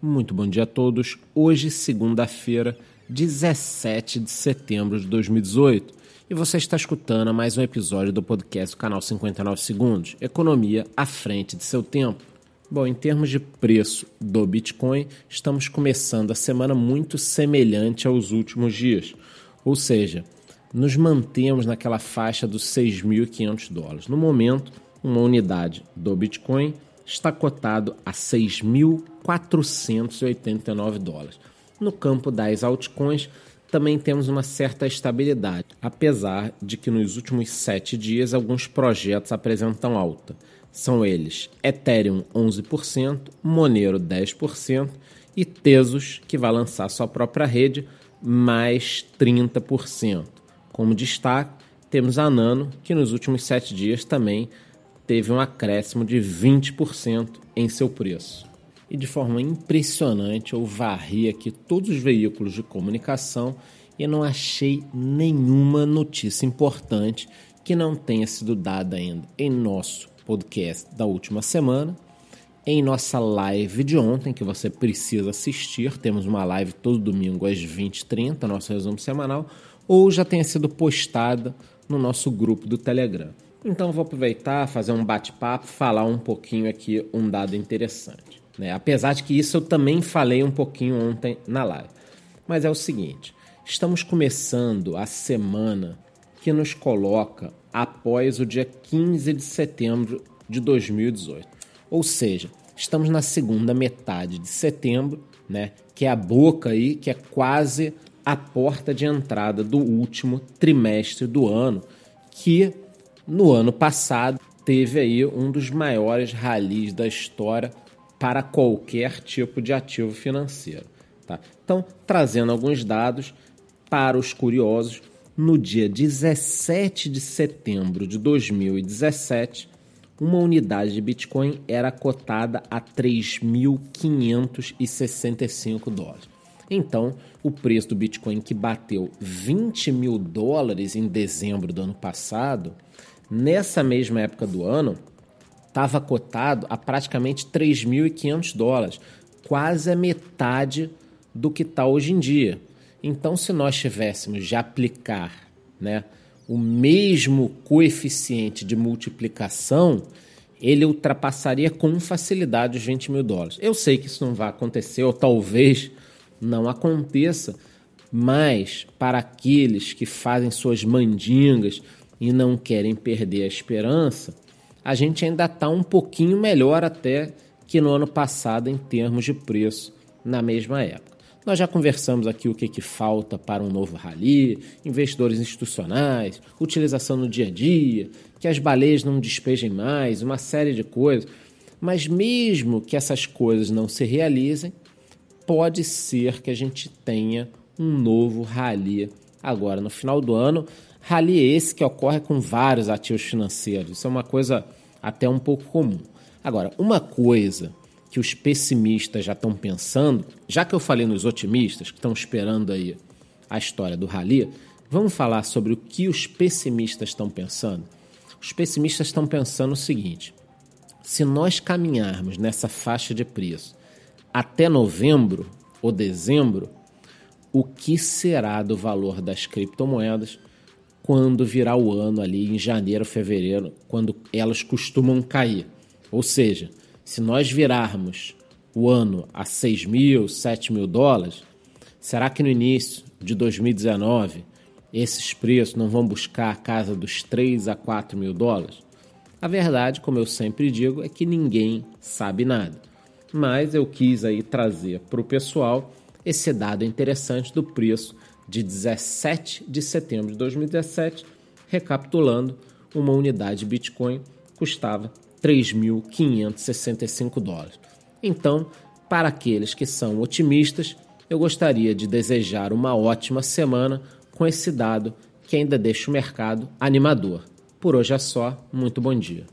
Muito bom dia a todos. Hoje, segunda-feira, 17 de setembro de 2018. E você está escutando mais um episódio do podcast do canal 59 Segundos Economia à frente de seu tempo. Bom, em termos de preço do Bitcoin, estamos começando a semana muito semelhante aos últimos dias. Ou seja, nos mantemos naquela faixa dos 6.500 dólares. No momento, uma unidade do Bitcoin está cotado a 6.489 dólares. No campo das altcoins, também temos uma certa estabilidade, apesar de que nos últimos sete dias alguns projetos apresentam alta. São eles Ethereum 11%, Monero 10% e Tesos, que vai lançar sua própria rede, mais 30%. Como destaque, temos a Nano, que nos últimos sete dias também teve um acréscimo de 20% em seu preço. E de forma impressionante, eu varri aqui todos os veículos de comunicação e não achei nenhuma notícia importante que não tenha sido dada ainda em nosso podcast da última semana, em nossa live de ontem, que você precisa assistir. Temos uma live todo domingo às 20h30, nosso resumo semanal, ou já tenha sido postada no nosso grupo do Telegram. Então vou aproveitar, fazer um bate-papo, falar um pouquinho aqui um dado interessante. Né? Apesar de que isso eu também falei um pouquinho ontem na live. Mas é o seguinte: estamos começando a semana que nos coloca após o dia 15 de setembro de 2018. Ou seja, estamos na segunda metade de setembro, né? Que é a boca aí, que é quase a porta de entrada do último trimestre do ano, que no ano passado, teve aí um dos maiores ralis da história para qualquer tipo de ativo financeiro. Tá? Então, trazendo alguns dados para os curiosos, no dia 17 de setembro de 2017, uma unidade de Bitcoin era cotada a 3.565 dólares. Então, o preço do Bitcoin que bateu 20 mil dólares em dezembro do ano passado Nessa mesma época do ano, estava cotado a praticamente 3.500 dólares, quase a metade do que está hoje em dia. Então, se nós tivéssemos de aplicar né, o mesmo coeficiente de multiplicação, ele ultrapassaria com facilidade os 20 mil dólares. Eu sei que isso não vai acontecer, ou talvez não aconteça, mas para aqueles que fazem suas mandingas, e não querem perder a esperança, a gente ainda está um pouquinho melhor até que no ano passado em termos de preço na mesma época. Nós já conversamos aqui o que, que falta para um novo rally, investidores institucionais, utilização no dia a dia, que as baleias não despejem mais, uma série de coisas. Mas mesmo que essas coisas não se realizem, pode ser que a gente tenha um novo rally agora no final do ano, Rally esse que ocorre com vários ativos financeiros. Isso é uma coisa até um pouco comum. Agora, uma coisa que os pessimistas já estão pensando, já que eu falei nos otimistas que estão esperando aí a história do rally, vamos falar sobre o que os pessimistas estão pensando. Os pessimistas estão pensando o seguinte: se nós caminharmos nessa faixa de preço até novembro ou dezembro, o que será do valor das criptomoedas quando virar o ano ali em janeiro, fevereiro, quando elas costumam cair. Ou seja, se nós virarmos o ano a 6 mil, 7 mil dólares, será que no início de 2019 esses preços não vão buscar a casa dos 3 a 4 mil dólares? A verdade, como eu sempre digo, é que ninguém sabe nada. Mas eu quis aí trazer para o pessoal esse dado interessante do preço de 17 de setembro de 2017, recapitulando, uma unidade de Bitcoin custava 3.565 dólares. Então, para aqueles que são otimistas, eu gostaria de desejar uma ótima semana com esse dado que ainda deixa o mercado animador. Por hoje é só, muito bom dia.